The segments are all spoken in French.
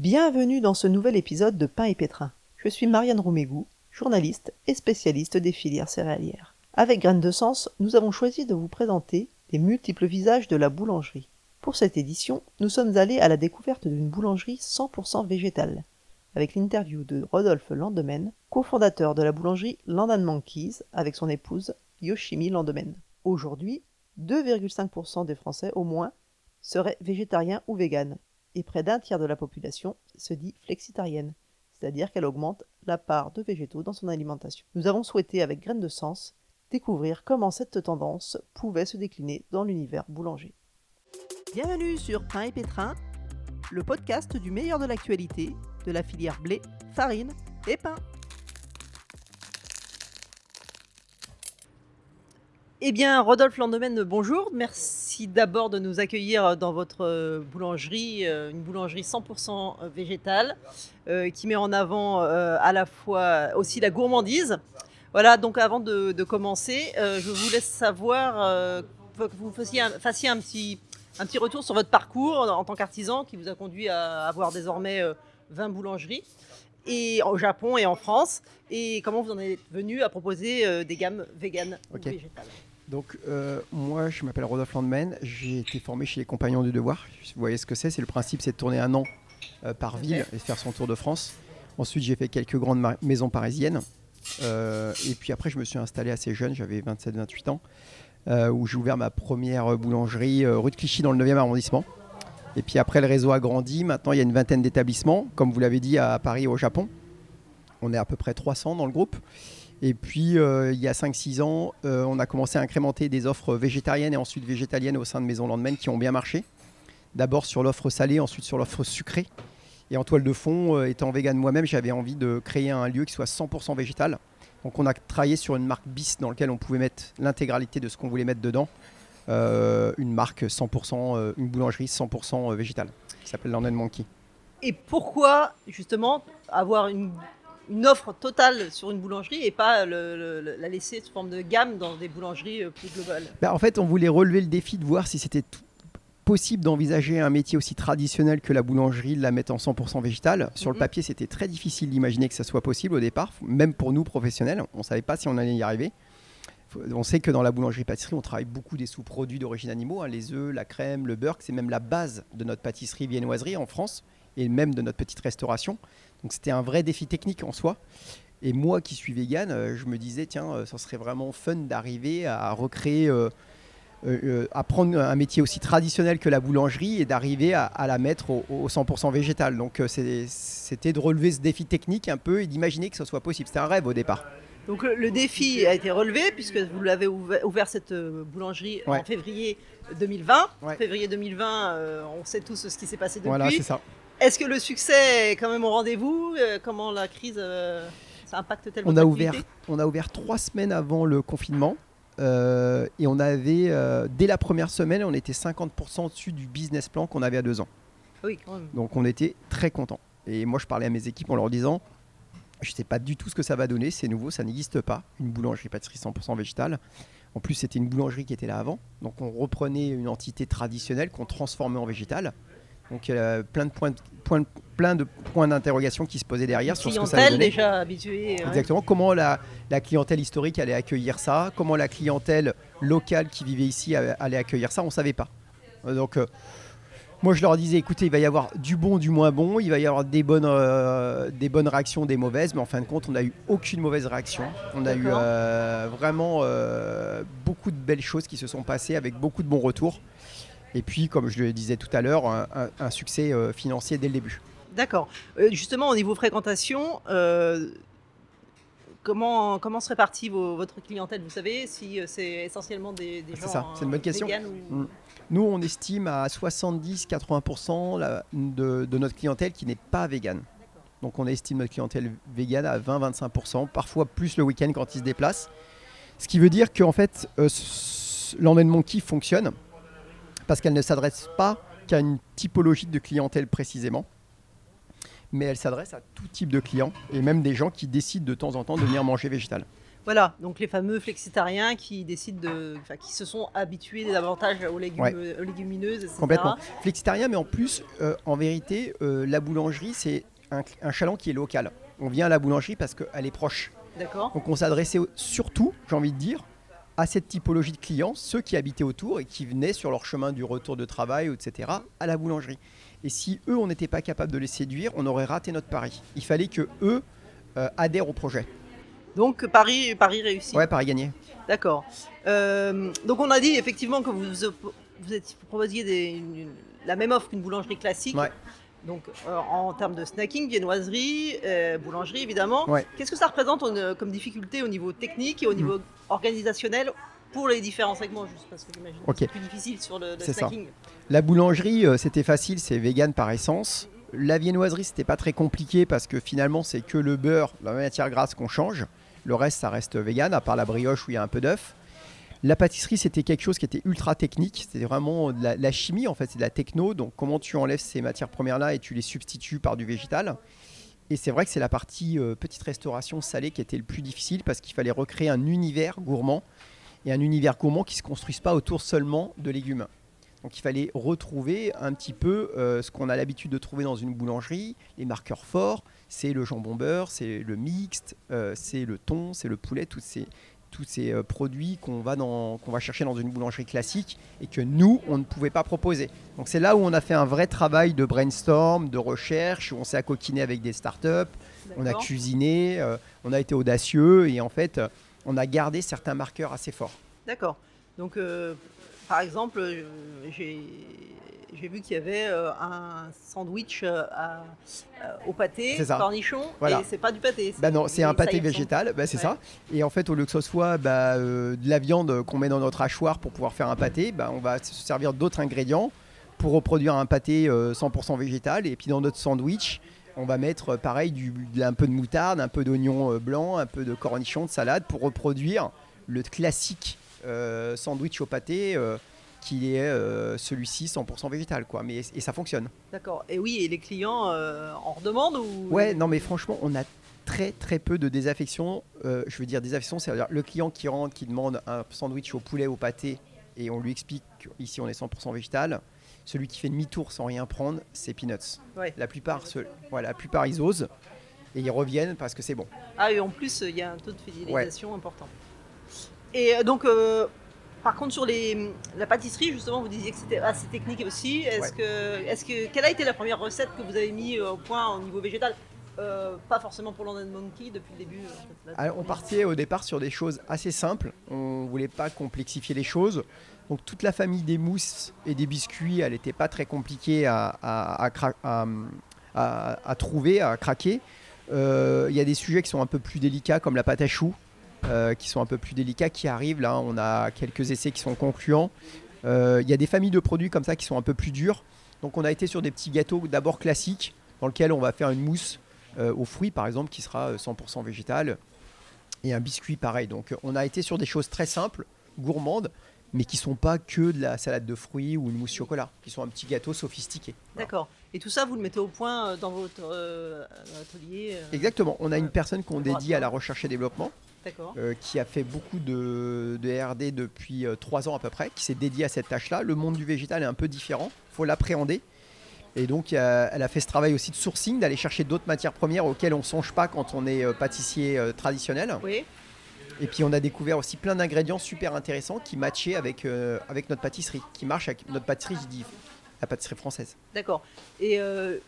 Bienvenue dans ce nouvel épisode de Pain et Pétrin. Je suis Marianne Roumégou, journaliste et spécialiste des filières céréalières. Avec Graines de Sens, nous avons choisi de vous présenter les multiples visages de la boulangerie. Pour cette édition, nous sommes allés à la découverte d'une boulangerie 100% végétale, avec l'interview de Rodolphe Landemen, cofondateur de la boulangerie Landan Monkeys avec son épouse Yoshimi Landemen. Aujourd'hui, 2,5% des Français au moins seraient végétariens ou véganes, et près d'un tiers de la population se dit flexitarienne, c'est-à-dire qu'elle augmente la part de végétaux dans son alimentation. Nous avons souhaité, avec Graines de Sens, découvrir comment cette tendance pouvait se décliner dans l'univers boulanger. Bienvenue sur Pain et Pétrin, le podcast du meilleur de l'actualité de la filière blé, farine et pain. Eh bien, Rodolphe Landemen, bonjour. Merci d'abord de nous accueillir dans votre boulangerie, euh, une boulangerie 100% végétale, euh, qui met en avant euh, à la fois aussi la gourmandise. Voilà, donc avant de, de commencer, je vous laisse savoir que vous fassiez un, fassiez un, petit, un petit retour sur votre parcours en, tant qu'artisan qui vous a conduit à avoir désormais 20 boulangeries et au Japon et en France, et comment vous en êtes venu à proposer des gammes véganes ou végétales? Donc, euh, moi, je m'appelle Rodolphe Landman. J'ai été formé chez les Compagnons du Devoir. Vous voyez ce que c'est C'est le principe, c'est de tourner un an euh, par ville et faire son tour de France. Ensuite, j'ai fait quelques grandes maisons parisiennes. Euh, et puis après, je me suis installé assez jeune, j'avais 27-28 ans, où j'ai ouvert ma première boulangerie rue de Clichy dans le 9e arrondissement. Et puis après, le réseau a grandi. Maintenant, il y a une vingtaine d'établissements, comme vous l'avez dit, à Paris et au Japon. On est à peu près 300 dans le groupe. Et puis, euh, il y a 5-6 ans, euh, on a commencé à incrémenter des offres végétariennes et ensuite végétaliennes au sein de Maison Landemain qui ont bien marché. D'abord sur l'offre salée, ensuite sur l'offre sucrée. Et en toile de fond, euh, étant vegan moi-même, j'avais envie de créer un lieu qui soit 100% végétal. Donc on a travaillé sur une marque bis dans laquelle on pouvait mettre l'intégralité de ce qu'on voulait mettre dedans. une marque 100%, une boulangerie 100% végétale qui s'appelle London Monkey. Et pourquoi justement avoir une une offre totale sur une boulangerie et pas la laisser sous forme de gamme dans des boulangeries euh, plus globales bah, En fait, on voulait relever le défi de voir si c'était possible d'envisager un métier aussi traditionnel que la boulangerie, de la mettre en 100% végétal. Sur le mhm. papier, c'était très difficile d'imaginer que ça soit possible au départ, même pour nous professionnels. On ne savait pas si on allait y arriver. On sait que dans la boulangerie-pâtisserie, on travaille beaucoup des sous-produits d'origine animaux, hein, les œufs, la crème, le beurre, c'est même la base de notre pâtisserie viennoiserie en France et même de notre petite restauration. Donc c'était un vrai défi technique en soi. Et moi qui suis vegan, euh, je me disais, tiens, euh, ça serait vraiment fun d'arriver à recréer, euh, à prendre un métier aussi traditionnel que la boulangerie et d'arriver à, la mettre au, 100% végétal. Donc c'était de relever ce défi technique un peu et d'imaginer que ce soit possible. C'était un rêve au départ. Donc le défi a été relevé puisque vous l'avez ouvert, cette boulangerie en février 2020. Février 2020, on sait tous ce qui s'est passé depuis. Voilà, c'est ça. Est-ce que le succès est quand même au rendez-vous? Euh, Comment la crise euh, ça impacte tellement on a ouvert, On a ouvert trois semaines avant le confinement. Euh, et on avait, dès la première semaine, on était 50% au-dessus du business plan qu'on avait à deux ans. Oui, quand même. Donc on était très contents. Et moi, je parlais à mes équipes en leur disant, je ne sais pas du tout ce que ça va donner, c'est nouveau, ça n'existe pas, une boulangerie-pâtisserie 100% végétale. En plus, c'était une boulangerie qui était là avant. Donc on reprenait une entité traditionnelle qu'on transformait en végétale. Donc a plein de points, plein de points d'interrogation qui se posaient derrière sur ce que ça déjà habituée. Exactement. Comment la, clientèle historique allait accueillir ça? Comment la clientèle locale qui vivait ici allait accueillir ça? On ne savait pas. Euh, donc euh, moi je leur disais, écoutez, il va y avoir du bon, du moins bon, il va y avoir des bonnes, euh, des bonnes réactions, des mauvaises, mais en fin de compte, on n'a eu aucune mauvaise réaction. On a eu vraiment beaucoup de belles choses qui se sont passées avec beaucoup de bons retours. Et puis, comme je le disais tout à l'heure, un, succès euh, financier dès le début. D'accord. Euh, justement, au niveau fréquentation, euh, comment, comment se répartit votre clientèle? Vous savez si c'est essentiellement des, des gens. C'est ça, c'est une bonne question. Mm. Nous, on estime à 70-80% de, de, notre clientèle qui n'est pas végane. Donc, on estime notre clientèle végane à 20-25%, parfois plus le week-end quand ils se déplacent. Ce qui veut dire qu'en fait, euh, Monkey fonctionne parce qu'elle ne s'adresse pas qu'à une typologie de clientèle précisément, mais elle s'adresse à tout type de clients et même des gens qui décident de temps en temps de venir manger végétal. Voilà, donc les fameux flexitariens qui décident de, enfin, qui se sont habitués davantage aux, légumes, Ouais. aux légumineuses, etc. Complètement. Flexitarien, mais en plus, euh, en vérité, euh, la boulangerie, c'est un, un chaland qui est local. On vient à la boulangerie parce qu'elle est proche. D'accord. Donc on s'adressait surtout, j'ai envie de dire, à cette typologie de clients, ceux qui habitaient autour et qui venaient sur leur chemin du retour de travail, etc., à la boulangerie. Et si eux, on n'était pas capable de les séduire, on aurait raté notre pari. Il fallait que eux euh, adhèrent au projet. Donc Paris, Paris réussi. Ouais, pari gagné. D'accord. Euh, donc on a dit effectivement que vous, vous, proposiez des- une- une- la même offre qu'une boulangerie classique. Ouais. Donc euh, en termes de snacking, viennoiserie, euh, boulangerie évidemment. Ouais. Qu'est-ce que ça représente en- comme difficulté au niveau technique et au niveau organisationnel pour les différents segments Juste parce que j'imagine que Ok. c'est plus difficile sur le, le C'est ça. snacking. La boulangerie, euh, c'était facile, c'est vegan par essence. La viennoiserie, c'était pas très compliqué parce que finalement, c'est que le beurre, la matière grasse qu'on change. Le reste, ça reste vegan, à part la brioche où il y a un peu d'œuf. La pâtisserie, c'était quelque chose qui était ultra technique. C'était vraiment de la, chimie, en fait, c'est de la techno. Donc, comment tu enlèves ces matières premières-là et tu les substitues par du végétal. Et c'est vrai que c'est la partie euh, petite restauration salée qui était le plus difficile parce qu'il fallait recréer un univers gourmand et un univers gourmand qui ne se construise pas autour seulement de légumes. Donc il fallait retrouver un petit peu euh, ce qu'on a l'habitude de trouver dans une boulangerie, les marqueurs forts, c'est le jambon beurre, c'est le mixte, euh, c'est le thon, c'est le poulet, tous ces, tous ces euh, produits qu'on va, dans- qu'on va chercher dans une boulangerie classique et que nous, on ne pouvait pas proposer. Donc c'est là où on a fait un vrai travail de brainstorm, de recherche, où on s'est accoquiné avec des startups, on a cuisiné, euh, on a été audacieux et en fait, euh, on a gardé certains marqueurs assez forts. D'accord. Donc, euh, par exemple, euh, j'ai j'ai vu qu'il y avait euh, un sandwich euh, à- euh, au pâté, cornichon, Voilà. et c'est pas du pâté. Bah non, c'est un pâté végétal, bah c'est Ouais. ça. Et en fait, au lieu que ce soit bah, de la viande qu'on met dans notre hachoir pour pouvoir faire un pâté, bah, on va se servir d'autres ingrédients pour reproduire un pâté euh, 100% végétal. Et puis dans notre sandwich, on va mettre pareil du, un peu de moutarde, un peu d'oignon blanc, un peu de cornichon, de salade pour reproduire le classique sandwich au pâté euh, qui est euh, celui-ci 100% végétal. Quoi. Mais, et ça fonctionne. D'accord. Et oui, et les clients euh, en redemandent ou? Ouais, non, mais franchement, on a très très peu de désaffection. Euh, je veux dire désaffection, c'est-à-dire le client qui rentre, qui demande un sandwich au poulet, au pâté, et on lui explique qu'ici on est 100% végétal. Celui qui fait demi-tour sans rien prendre, c'est Peanuts. Ouais. La plupart, se- voilà, la plupart ils osent et ils reviennent parce que c'est bon. Ah, et en plus, il y a un taux de fidélisation important. Et euh, donc, euh, par contre, sur les, la pâtisserie, justement, vous disiez que c'était assez technique aussi. Est-ce Ouais. que, quelle a été la première recette que vous avez mis euh, au point au niveau végétal? Euh, Pas forcément pour London Monkey depuis le début. Alors, on partait au départ sur des choses assez simples. On voulait pas complexifier les choses. Donc toute la famille des mousses et des biscuits, elle n'était pas très compliquée à, trouver, à craquer. Euh, Il y a des sujets qui sont un peu plus délicats, comme la pâte à choux, euh, qui sont un peu plus délicats, qui arrivent. Là, on a quelques essais qui sont concluants. Euh, Il y a des familles de produits comme ça qui sont un peu plus durs. Donc on a été sur des petits gâteaux d'abord classiques, dans lesquels on va faire une mousse euh, aux fruits, par exemple, qui sera euh, 100% végétale et un biscuit pareil. Donc on a été sur des choses très simples, gourmandes, mais qui sont pas que de la salade de fruits ou une mousse chocolat, qui sont un petit gâteau sophistiqué. D'accord. Et tout ça, vous le mettez au point dans votre euh, atelier euh, Exactement. On a une personne qu'on dédie à la recherche et développement. Euh, qui a fait beaucoup de, de R&D depuis euh, trois ans à peu près, qui s'est dédié à cette tâche-là. Le monde du végétal est un peu différent, faut l'appréhender. Et donc, euh, elle a fait ce travail aussi de sourcing, d'aller chercher d'autres matières premières auxquelles on ne songe pas quand on est euh, pâtissier traditionnel. Oui. Et puis on a découvert aussi plein d'ingrédients super intéressants qui matchaient avec, avec notre pâtisserie, qui marchent avec notre pâtisserie, je dis la pâtisserie française. D'accord. Et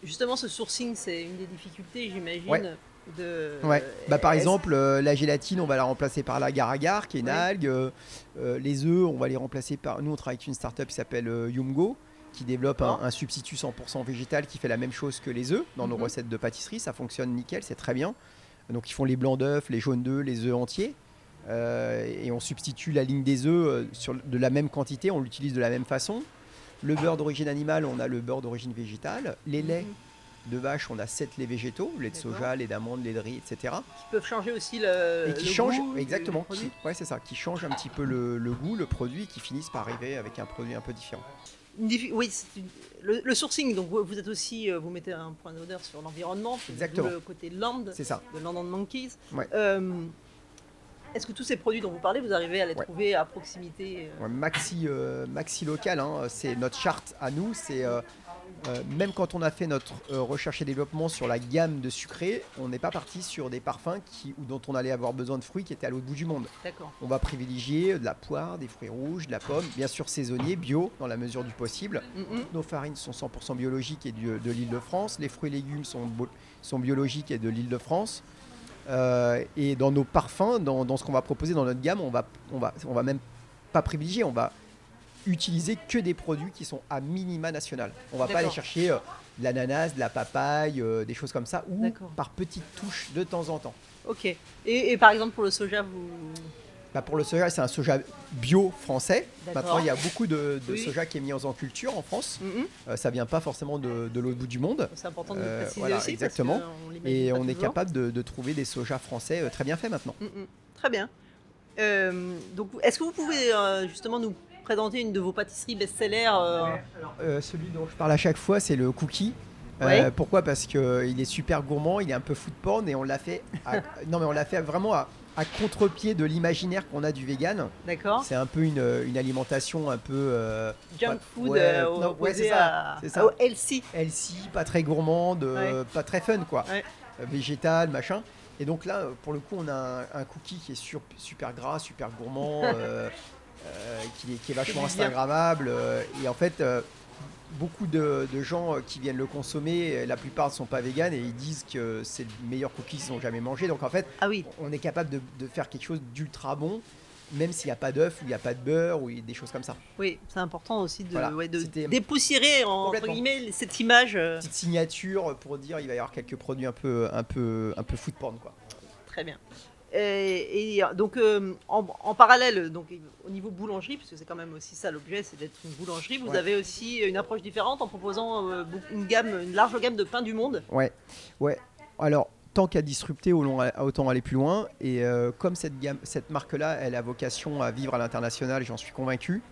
justement, ce sourcing, c'est une des difficultés, j'imagine. Ouais. De, Ouais. Bah, par est-ce- exemple, euh, la gélatine, on va la remplacer par l'agar-agar, qui est une Ouais. algue. Euh, euh, les œufs, on va les remplacer par. Nous, on travaille avec une startup qui s'appelle euh, Yumgo, qui développe un, un substitut 100% végétal qui fait la même chose que les œufs dans nos Mhm. recettes de pâtisserie. Ça fonctionne nickel, c'est très bien. Donc, ils font les blancs d'œufs, les jaunes d'œufs, les œufs entiers. Euh, et on substitue la ligne des œufs euh, sur, de la même quantité, on l'utilise de la même façon. Le beurre d'origine animale, on a le beurre d'origine végétale. Les laits Mhm. De vache, on a 7 laits végétaux, lait de soja, lait d'amande, lait de riz, etc. Qui peuvent changer aussi le. Et qui le goût exactement, qui, ouais, c'est ça, qui changent un petit peu le, le goût, le produit, et qui finissent par arriver avec un produit un peu différent. Oui, une- le, le sourcing, donc vous, êtes aussi, euh, vous mettez un point d'honneur sur l'environnement, c'est Exactement. le côté land C'est ça. de Land and Monkeys. Ouais. Euh, Est-ce que tous ces produits dont vous parlez, vous arrivez à les Ouais. trouver à proximité euh Ouais, maxi, euh, maxi local, hein, c'est notre charte à nous. C'est euh, euh, même quand on a fait notre euh, recherche et développement sur la gamme de sucré, on n'est pas parti sur des parfums qui, ou dont on allait avoir besoin de fruits qui étaient à l'autre bout du monde. On va privilégier de la poire, des fruits rouges, de la pomme, bien sûr saisonnier, bio dans la mesure du possible. Nos farines sont 100% biologiques et du- de l'île de France. Les fruits et légumes sont, biologiques et de l'île de France. Euh, et dans nos parfums, dans, dans ce qu'on va proposer dans notre gamme, on va, on va, on va même pas privilégier, on va utiliser que des produits qui sont à minima national. On va pas aller chercher euh, de l'ananas, de la papaye, euh, des choses comme ça, ou par petites touches de temps en temps. Ok. Et, et par exemple pour le soja, vous. Bah, pour le soja, c'est un soja bio français. Maintenant, il y a beaucoup de, de Oui. soja qui est mis en culture en France. Mhm. Euh, ça vient pas forcément de, de l'autre bout du monde. C'est important de le Euh, préciser voilà, aussi. exactement. on Et on est toujours. capable de, de trouver des sojas français très bien faits maintenant. Mm, mm. Très bien. Donc, est-ce que vous pouvez justement nous présenter une de vos pâtisseries best-seller euh, Euh, celui dont je parle à chaque fois, c'est le cookie. Euh, Ouais. pourquoi? Parce qu'il est super gourmand, il est un peu food porn et on l'a fait, à- non mais on l'a fait vraiment à, à contre-pied de l'imaginaire qu'on a du vegan. D'accord C'est un peu une, une alimentation un peu euh, Junk food ouais, euh, non, ouais, opposé c'est ça, c'est ça. au healthy. healthy, pas très gourmande, euh, pas très fun quoi. Euh, végétal, machin. Et donc là, euh, pour le coup, on a un, un cookie qui est sur- super gras, super gourmand, euh, euh, qui, est, qui est vachement. Instagrammable. euh, et en fait, euh, beaucoup de, de gens euh, qui viennent le consommer, euh, la plupart ne sont pas véganes et ils disent que c'est le meilleur cookie qu'ils ont jamais mangé. Donc en fait, Ah oui, on est capable de, de faire quelque chose d'ultra bon, même s'il n'y a pas d'œuf ou il n'y a pas de beurre ou des choses comme ça. oui, c'est important aussi de, Voilà, ouais, de c'était- dépoussiérer en- entre guillemets cette image. euh, Petite signature pour dire il va y avoir quelques produits un peu, un peu, un peu food porn quoi. Très bien. Et, et, donc euh, en, en parallèle, donc au niveau boulangerie, puisque c'est quand même aussi ça l'objet, c'est d'être une boulangerie. Vous Ouais. avez aussi une approche différente en proposant euh, une gamme, une large gamme de pains du monde? Ouais, ouais. Alors, tant qu'à disrupter, autant aller plus loin. Et euh, comme cette, gamme, cette marque-là, elle a vocation à vivre à l'international, j'en suis convaincu,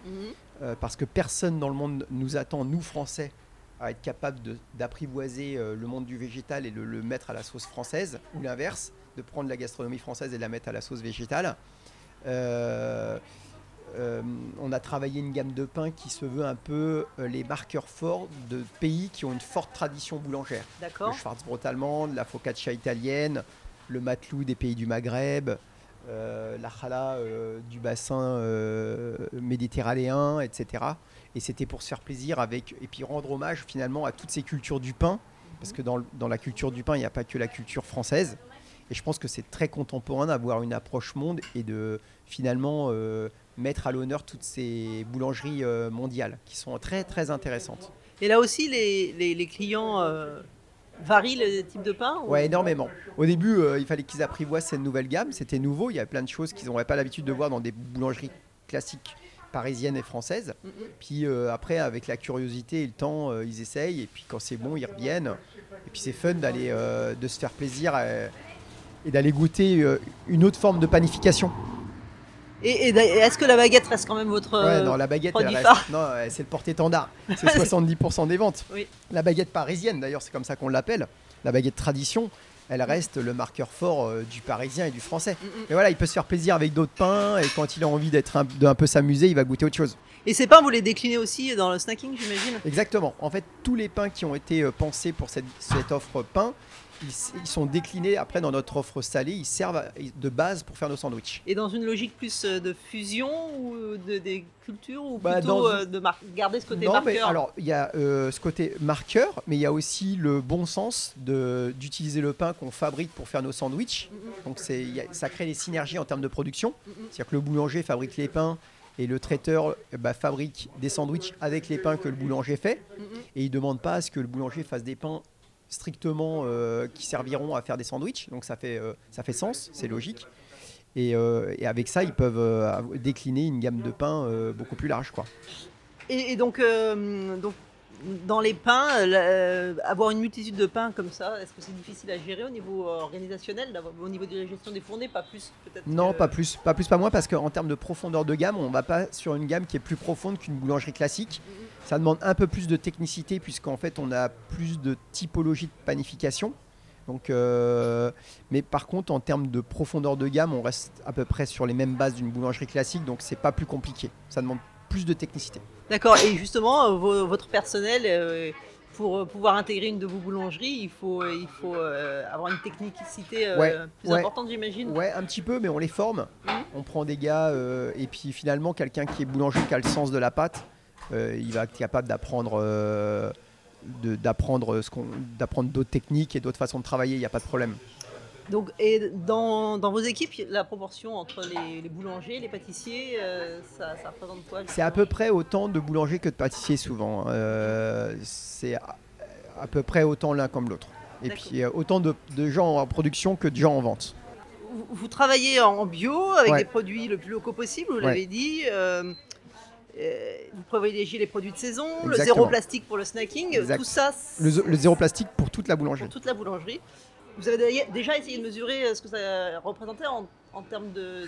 euh, parce que personne dans le monde nous attend, nous Français, à être capable d'apprivoiser le monde du végétal et de le mettre à la sauce française, ou l'inverse, de prendre la gastronomie française et de la mettre à la sauce végétale. Euh, euh, on a travaillé une gamme de pains qui se veut un peu euh, les marqueurs forts de pays qui ont une forte tradition boulangère le D'accord. Schwarzbrot allemande, la focaccia italienne, le matelou des pays du Maghreb, euh, la challah euh, du bassin euh, méditerranéen, etc. Et c'était pour se faire plaisir avec et puis rendre hommage finalement à toutes ces cultures du pain, parce que dans, le- dans la culture du pain, il n'y a pas que la culture française. Et je pense que c'est très contemporain d'avoir une approche monde et de finalement euh, mettre à l'honneur toutes ces boulangeries euh, mondiales qui sont très très intéressantes. Et là aussi, les, les- les clients euh, varient le type de pain ou- Ouais, énormément. Au début, il fallait qu'ils apprivoisent cette nouvelle gamme. C'était nouveau. Il y a plein de choses qu'ils n'auraient pas l'habitude de voir dans des boulangeries classiques parisiennes et françaises. Mhm. Puis euh, après, avec la curiosité et le temps, euh, ils essayent. Et puis quand c'est bon, ils reviennent. Et puis c'est fun d'aller, euh, de se faire plaisir et d'aller goûter euh, une autre forme de panification. Et, et et est-ce que la baguette reste quand même votre. Ouais, euh, non, la baguette, produit reste- phare? non, c'est le porte-étendard. C'est 70% des ventes. Oui. La baguette parisienne, d'ailleurs, c'est comme ça qu'on l'appelle. La baguette tradition, elle reste le marqueur fort euh, du parisien et du français. Mm, mm. Et voilà, il peut se faire plaisir avec d'autres pains et quand il a envie d'être un, d'un peu s'amuser, il va goûter autre chose. Et ces pains, vous les déclinez aussi dans le snacking, j'imagine? Exactement. En fait, tous les pains qui ont été pensés pour cette, cette offre pain, ils, sont déclinés après dans notre offre salée. Ils servent de base pour faire nos sandwichs. Et dans une logique plus euh, de fusion ou de, des cultures ou Bah, plutôt dans euh, de mar- garder ce côté Non, mais marqueur alors il y a euh, ce côté marqueur, mais il y a aussi le bon sens d'utiliser le pain qu'on fabrique pour faire nos sandwichs. Donc a- ça crée des synergies en termes de production. C'est-à-dire que le boulanger fabrique les pains et le traiteur euh, bah, fabrique des sandwichs avec les pains que le boulanger fait. Et il demande pas à ce que le boulanger fasse des pains strictement euh, qui serviront à faire des sandwichs. Donc ça fait euh, ça fait sens, c'est logique. Et, euh, et avec ça, ils peuvent décliner une gamme de pains beaucoup plus large, quoi. Et, et donc, donc, dans les pains, euh, avoir une multitude de pains comme ça, est-ce que c'est difficile à gérer au niveau organisationnel, au niveau de la gestion des fournées, pas plus peut-être Non, que- pas plus, pas plus, pas moins, parce qu'en termes de profondeur de gamme, on va pas sur une gamme qui est plus profonde qu'une boulangerie classique. Mhm. Ça demande un peu plus de technicité, puisqu'en fait, on a plus de typologie de panification. Donc, euh, mais par contre, en termes de profondeur de gamme, on reste à peu près sur les mêmes bases d'une boulangerie classique, donc c'est pas plus compliqué. Ça demande plus de technicité. D'accord. Et justement, euh, vo- votre personnel, euh, pour pouvoir intégrer une de vos boulangeries, il faut, il faut avoir une technicité Ouais, plus ouais. importante, j'imagine? Ouais, un petit peu, mais on les forme. Mhm. On prend des gars, euh, et puis finalement, quelqu'un qui est boulanger, qui a le sens de la pâte, il va être capable d'apprendre. euh, d'apprendre d'autres techniques et d'autres façons de travailler il n'y a pas de problème Donc, et dans, dans vos équipes, la proportion entre les, les boulangers, les pâtissiers, euh, ça, ça représente quoi c'est à peu près autant de boulangers que de pâtissiers souvent Euh, c'est à, à peu près autant l'un comme l'autre et puis euh, autant de, de gens en production que de gens en vente vous, vous travaillez en bio avec Ouais. des produits le plus locaux possible, vous Ouais. l'avez dit. euh, euh, vous privilégiez les produits de saison, le zéro plastique pour le snacking, Exact. tout ça le, le zéro plastique pour toute la pour boulangerie toute la boulangerie. Vous avez déjà essayé de mesurer euh, ce que ça représentait en, en termes de,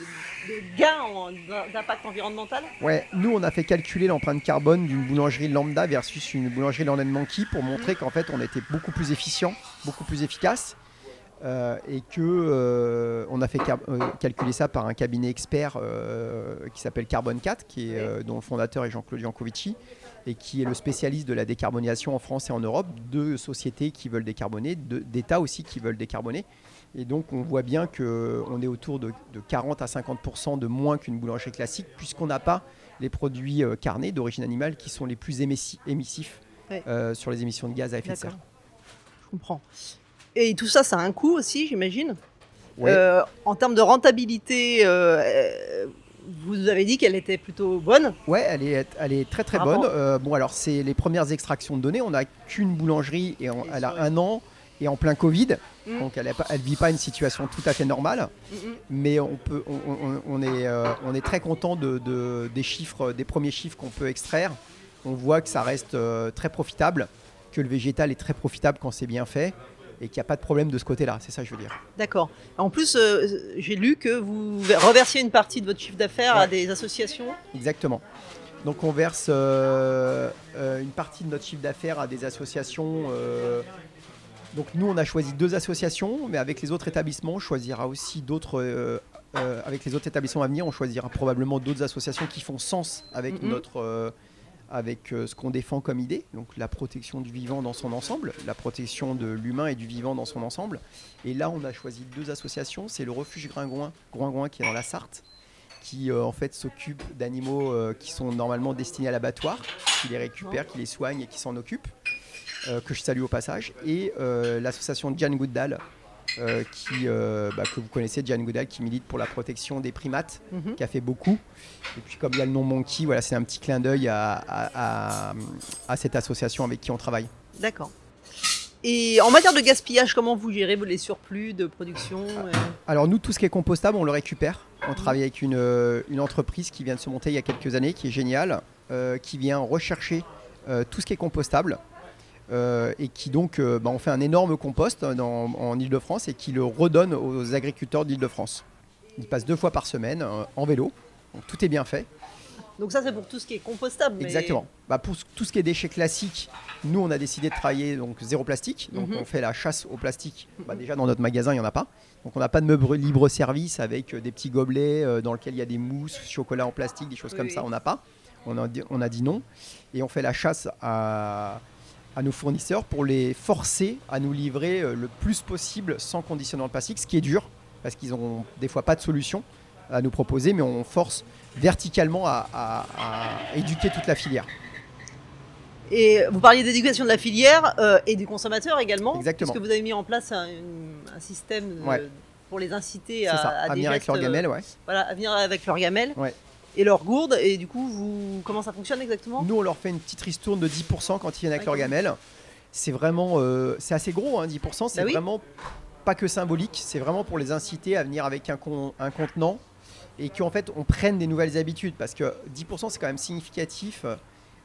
de gain, en- d'impact environnemental? Ouais, nous on a fait calculer l'empreinte carbone d'une boulangerie lambda versus une boulangerie Land Monkey pour montrer qu'en fait on était beaucoup plus efficient, beaucoup plus efficace euh, et que euh, on a fait euh, calculer ça par un cabinet expert qui s'appelle Carbon 4, qui est, euh, dont le fondateur est Jean-Claude Jancovici et qui est le spécialiste de la décarbonisation en France et en Europe, de sociétés qui veulent décarboner, d'États aussi qui veulent décarboner. Et donc on voit bien qu'on est autour de, de 40 à 50% de moins qu'une boulangerie classique, puisqu'on n'a pas les produits carnés d'origine animale qui sont les plus émissi- émissifs sur les émissions de gaz à effet de serre. Je comprends. Et tout ça, ça a un coût aussi, j'imagine. Euh, en termes de rentabilité, euh, euh, vous avez dit qu'elle était plutôt bonne. Ouais, elle est, elle est très très bonne. Euh, bon, alors c'est les premières extractions de données. On n'a qu'une boulangerie et on- elle a un an et en plein Covid, Mm. donc elle ne vit pas une situation tout à fait normale. Mais on, peut, on, on- on est, on est très content de, de- des chiffres, des premiers chiffres qu'on peut extraire. On voit que ça reste très profitable, que le végétal est très profitable quand c'est bien fait et qu'il n'y a pas de problème de ce côté-là. C'est ça que je veux dire. D'accord. En plus, euh, j'ai lu que vous reversiez une partie de votre chiffre d'affaires à des associations. Exactement. Donc on verse euh, euh, une partie de notre chiffre d'affaires à des associations. euh, donc nous on a choisi deux associations, mais avec les autres établissements, on choisira aussi d'autres. avec les autres établissements à venir, on choisira probablement d'autres associations qui font sens avec Mhm. notre, avec euh, ce qu'on défend comme idée, donc la protection du vivant dans son ensemble, la protection de l'humain et du vivant dans son ensemble. Et là, on a choisi deux associations. C'est le refuge Gringouin, qui est dans la Sarthe, qui euh, en fait s'occupe d'animaux euh, qui sont normalement destinés à l'abattoir, qui les récupère, qui les soigne et qui s'en occupe, que je salue au passage, et l'association Jan Goodall, euh, qui, euh, bah, que vous connaissez, Jan Goodall, qui milite pour la protection des primates, Mhm. qui a fait beaucoup. Et puis comme il y a le nom Monkey, voilà, c'est un petit clin d'œil à, à- à- à cette association avec qui on travaille. D'accord. Et en matière de gaspillage, comment vous gérez les surplus de production euh Alors nous, tout ce qui est compostable, on le récupère. On travaille avec une, euh, une entreprise qui vient de se monter il y a quelques années, qui est géniale, euh, qui vient rechercher tout ce qui est compostable. Euh, et qui donc, euh, bah, on fait un énorme compost dans- en Ile-de-France et qui le redonne aux agriculteurs d'Ile-de-France. Il passe deux fois par semaine euh, en vélo, donc tout est bien fait. Donc ça, c'est pour tout ce qui est compostable. mais- Exactement. Bah, pour tout ce qui est déchets classiques, nous on a décidé de travailler donc zéro plastique. Donc Mhm. on fait la chasse au plastique. Bah, déjà dans notre magasin il n'y en a pas. Donc on n'a pas de meubles libre service avec euh, des petits gobelets dans lesquels il y a des mousses, chocolat en plastique, des choses Oui, comme oui. ça. On n'a pas. On a, dit, on a dit non. Et on fait la chasse à, à nos fournisseurs pour les forcer à nous livrer euh, le plus possible sans conditionnement de plastique, ce qui est dur parce qu'ils ont des fois pas de solution à nous proposer, mais on force verticalement à, à- à éduquer toute la filière. Et vous parliez d'éducation de la filière euh, et du consommateur également. Exactement. Puisque vous avez mis en place un, un système de- Ouais. pour les inciter à, ça, à à des venir avec leur euh, gamelle, ouais. voilà, à venir avec leur gamelle Ouais. Et leur gourde. Et du coup, vous, comment ça fonctionne exactement? Nous, on leur fait une petite ristourne de 10% quand ils viennent avec leur gamelle. C'est vraiment, euh, c'est assez gros, hein, 10%. C'est Bah oui. vraiment pas que symbolique. C'est vraiment pour les inciter à venir avec un, con- un contenant et qu'en fait, on prenne des nouvelles habitudes parce que 10% c'est quand même significatif.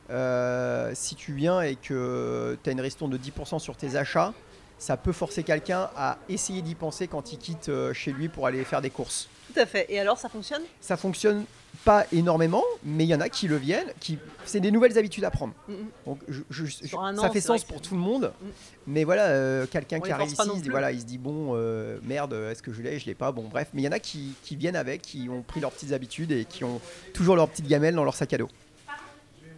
Euh, si tu viens et que tu as une ristourne de 10% sur tes achats, ça peut forcer quelqu'un à essayer d'y penser quand il quitte euh, chez lui pour aller faire des courses. Tout à fait. Et alors, ça fonctionne? Ça fonctionne pas énormément, mais il y en a qui le viennent, qui c'est des nouvelles habitudes à prendre. Donc je- je- je- Sur un ça fait sens pour tout le monde, Mhm. mais voilà, euh, quelqu'un qui arrive ici, il se dit, plus. voilà, il se dit bon, euh, merde, est-ce que je l'ai, je l'ai pas, bon bref, mais il y en a qui, qui viennent avec, qui ont pris leurs petites habitudes et qui ont toujours leurs petites gamelles dans leur sac à dos.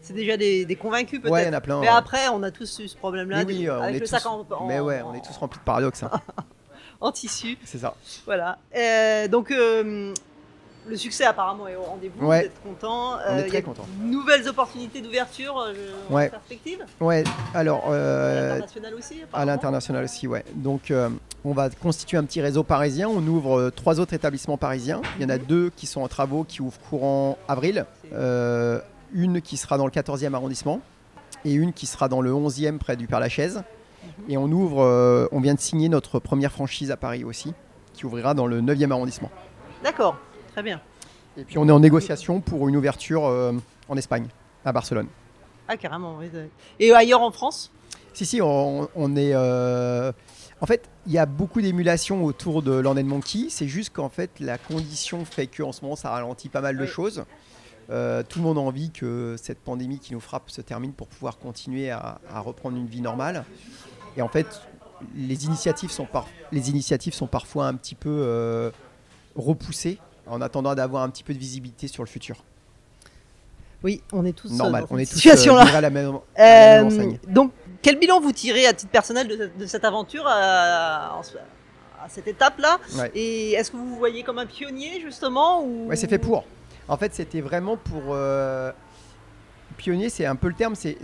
C'est déjà des, des convaincus peut-être. Ouais, il y en a plein. Mais ouais. après, on a tous eu ce problème-là Oui, oui, euh, on avec est le tous- sac en, en- mais ouais, on est tous remplis de paradoxes, hein. en tissu. c'est ça. Voilà. Euh, donc, euh, le succès apparemment est au rendez-vous. Ouais. Vous êtes content. On est il y très a contents. de Nouvelles opportunités d'ouverture euh, en Ouais. perspective. Ouais, alors À euh, l'international aussi. à l'international aussi, ouais. Donc euh, on va constituer un petit réseau parisien. On ouvre euh, trois autres établissements parisiens. Il y en a Mhm. deux qui sont en travaux, qui ouvrent courant avril. Euh, une qui sera dans le 14e arrondissement et une qui sera dans le 11e près du Père-Lachaise. Et on ouvre, euh, on vient de signer notre première franchise à Paris aussi, qui ouvrira dans le 9e arrondissement. D'accord. Très bien. Et puis on est en négociation pour une ouverture euh, en Espagne, à Barcelone. Ah, carrément. oui. Et ailleurs en France? Si, si, on, on est. euh, En fait, il y a beaucoup d'émulation autour de Land Monkey. C'est juste qu'en fait, la condition fait qu'en ce moment, ça ralentit pas mal de choses. Euh, tout le monde a envie que cette pandémie qui nous frappe se termine pour pouvoir continuer à, à reprendre une vie normale. Et en fait, les initiatives sont, par- les initiatives sont parfois un petit peu euh, repoussées en attendant d'avoir un petit peu de visibilité sur le futur. Oui, on est tous euh, Normal, dans on cette est tous euh, situation-là. livrés à la même, à la même Euh, enseigne. donc, quel bilan vous tirez à titre personnel de, de cette aventure à, cette étape-là Ouais. Et est-ce que vous vous voyez comme un pionnier justement ou... Ouais, c'est fait pour. En fait, c'était vraiment pour. euh, Pionnier, c'est un peu le terme, c'est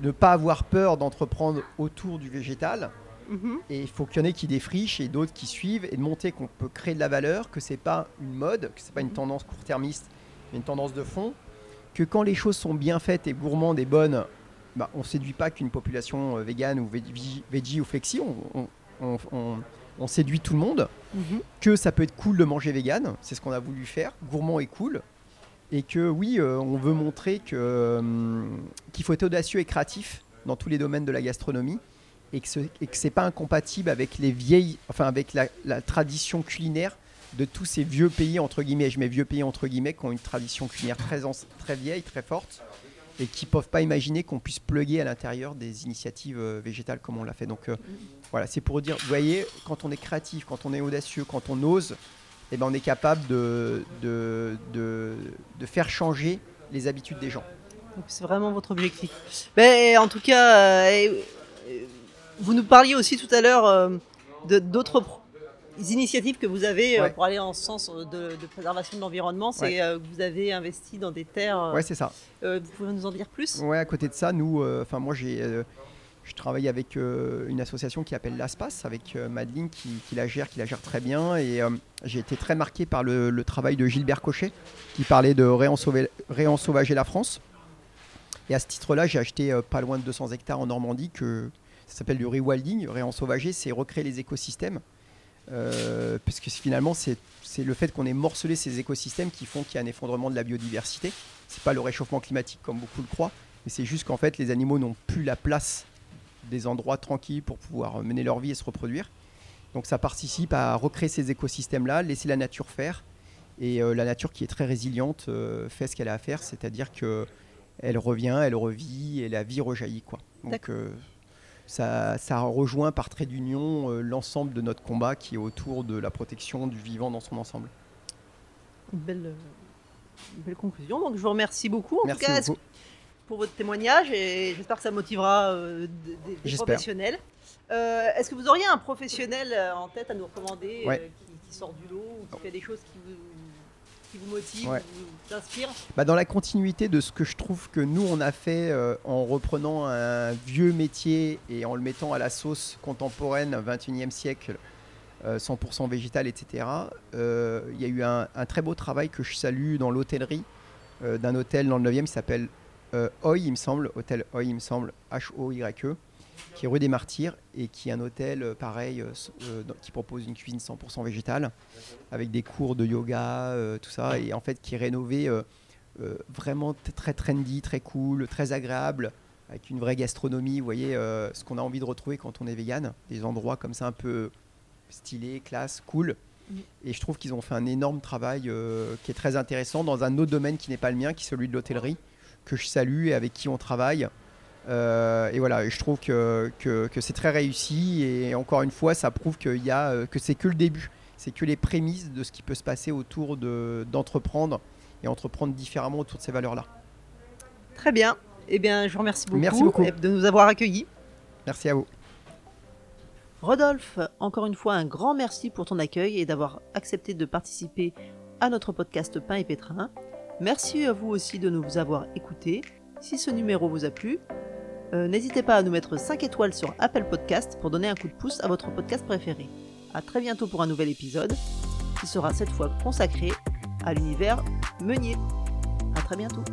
de ne pas avoir peur d'entreprendre autour du végétal. Mhm. Et il faut qu'il y en ait qui défrichent et d'autres qui suivent et de montrer qu'on peut créer de la valeur, que c'est pas une mode, que c'est pas une Mhm. tendance court-termiste, mais une tendance de fond. Que quand les choses sont bien faites et gourmandes et bonnes, bah, on séduit pas qu'une population euh, végane ou veggie, ou flexi, on, on- on- on- on séduit tout le monde Mhm. que ça peut être cool de manger vegan, c'est ce qu'on a voulu faire, gourmand et cool, et que oui, euh, on veut montrer hum, qu'il faut être audacieux et créatif dans tous les domaines de la gastronomie, et que ce c'est pas incompatible avec les vieilles, enfin avec la, tradition culinaire de tous ces vieux pays entre guillemets, je mets vieux pays entre guillemets, qui ont une tradition culinaire très, très vieille, très forte, et qui peuvent pas imaginer qu'on puisse plugger à l'intérieur des initiatives euh, végétales comme on l'a fait. Donc euh, voilà, c'est pour dire, vous voyez, quand on est créatif, quand on est audacieux, quand on ose, eh ben, on est capable de, de, de, de faire changer les habitudes des gens. C'est vraiment votre objectif. Ben, en tout cas, euh, euh, vous nous parliez aussi tout à l'heure euh, d'autres initiatives que vous avez Ouais. pour aller en sens de, de préservation de l'environnement. C'est Ouais. que vous avez investi dans des terres. Ouais, c'est ça. vous pouvez nous en dire plus? Ouais, à côté de ça, nous, enfin moi j'ai, je travaille avec euh, une association qui s'appelle l'ASPAS, avec euh, Madeleine qui, la gère, qui la gère très bien, et euh, j'ai été très marqué par le, travail de Gilbert Cochet, qui parlait de réensauvager la France. Et à ce titre-là, j'ai acheté pas loin de 200 hectares en Normandie, que ça s'appelle du rewilding. Réensauvager, c'est recréer les écosystèmes. Parce que finalement, c'est le fait qu'on ait morcelé ces écosystèmes qui font qu'il y a un effondrement de la biodiversité. C'est pas le réchauffement climatique comme beaucoup le croient, mais c'est juste qu'en fait, les animaux n'ont plus la place des endroits tranquilles pour pouvoir mener leur vie et se reproduire. Donc ça participe à recréer ces écosystèmes-là, laisser la nature faire. Et euh, la nature qui est très résiliente euh, fait ce qu'elle a à faire, c'est-à-dire que elle revient, elle revit et la vie rejaillit. Quoi. Donc euh, ça, ça rejoint par trait d'union l'ensemble de notre combat qui est autour de la protection du vivant dans son ensemble. une belle, une belle conclusion. Donc je vous remercie beaucoup en Merci tout cas beaucoup. Pour votre témoignage et j'espère que ça motivera euh, des- professionnels. Euh, Est-ce que vous auriez un professionnel euh, en tête à nous recommander euh, qui, qui sort du lot ou qui fait des choses qui vous, qui vous motivent, Ouais. vous inspirent? Bah, dans la continuité de ce que je trouve que nous on a fait en reprenant un vieux métier et en le mettant à la sauce contemporaine 21e siècle, euh, 100% végétal, etc. Il y a eu un, un très beau travail que je salue dans l'hôtellerie d'un hôtel dans le 9e qui s'appelle euh, Hoy, il me semble, hôtel Hoy, il me semble, H-O-Y-E, qui est rue des Martyrs et qui est un hôtel euh, pareil euh, euh, qui propose une cuisine 100% végétale avec des cours de yoga, tout ça, et en fait qui est rénové vraiment très trendy, très cool, très agréable, avec une vraie gastronomie, vous voyez, ce qu'on a envie de retrouver quand on est vegan, des endroits comme ça un peu stylés, classe, cool. Et je trouve qu'ils ont fait un énorme travail qui est très intéressant dans un autre domaine qui n'est pas le mien, qui est celui de l'hôtellerie, que je salue et avec qui on travaille. Euh, et voilà, je trouve que, que, que c'est très réussi. Et encore une fois, ça prouve qu'il y a, euh, que c'est que le début. C'est que les prémices de ce qui peut se passer autour de- d'entreprendre et entreprendre différemment autour de ces valeurs-là. Très bien. Eh bien, je vous remercie beaucoup, Merci beaucoup. de nous avoir accueillis. Merci à vous. Rodolphe, encore une fois, un grand merci pour ton accueil et d'avoir accepté de participer à notre podcast Pain et Pétrin. Merci à vous aussi de nous avoir écoutés. Si ce numéro vous a plu, euh, n'hésitez pas à nous mettre 5 étoiles sur Apple Podcast pour donner un coup de pouce à votre podcast préféré. A très bientôt pour un nouvel épisode qui sera cette fois consacré à l'univers meunier. À très bientôt.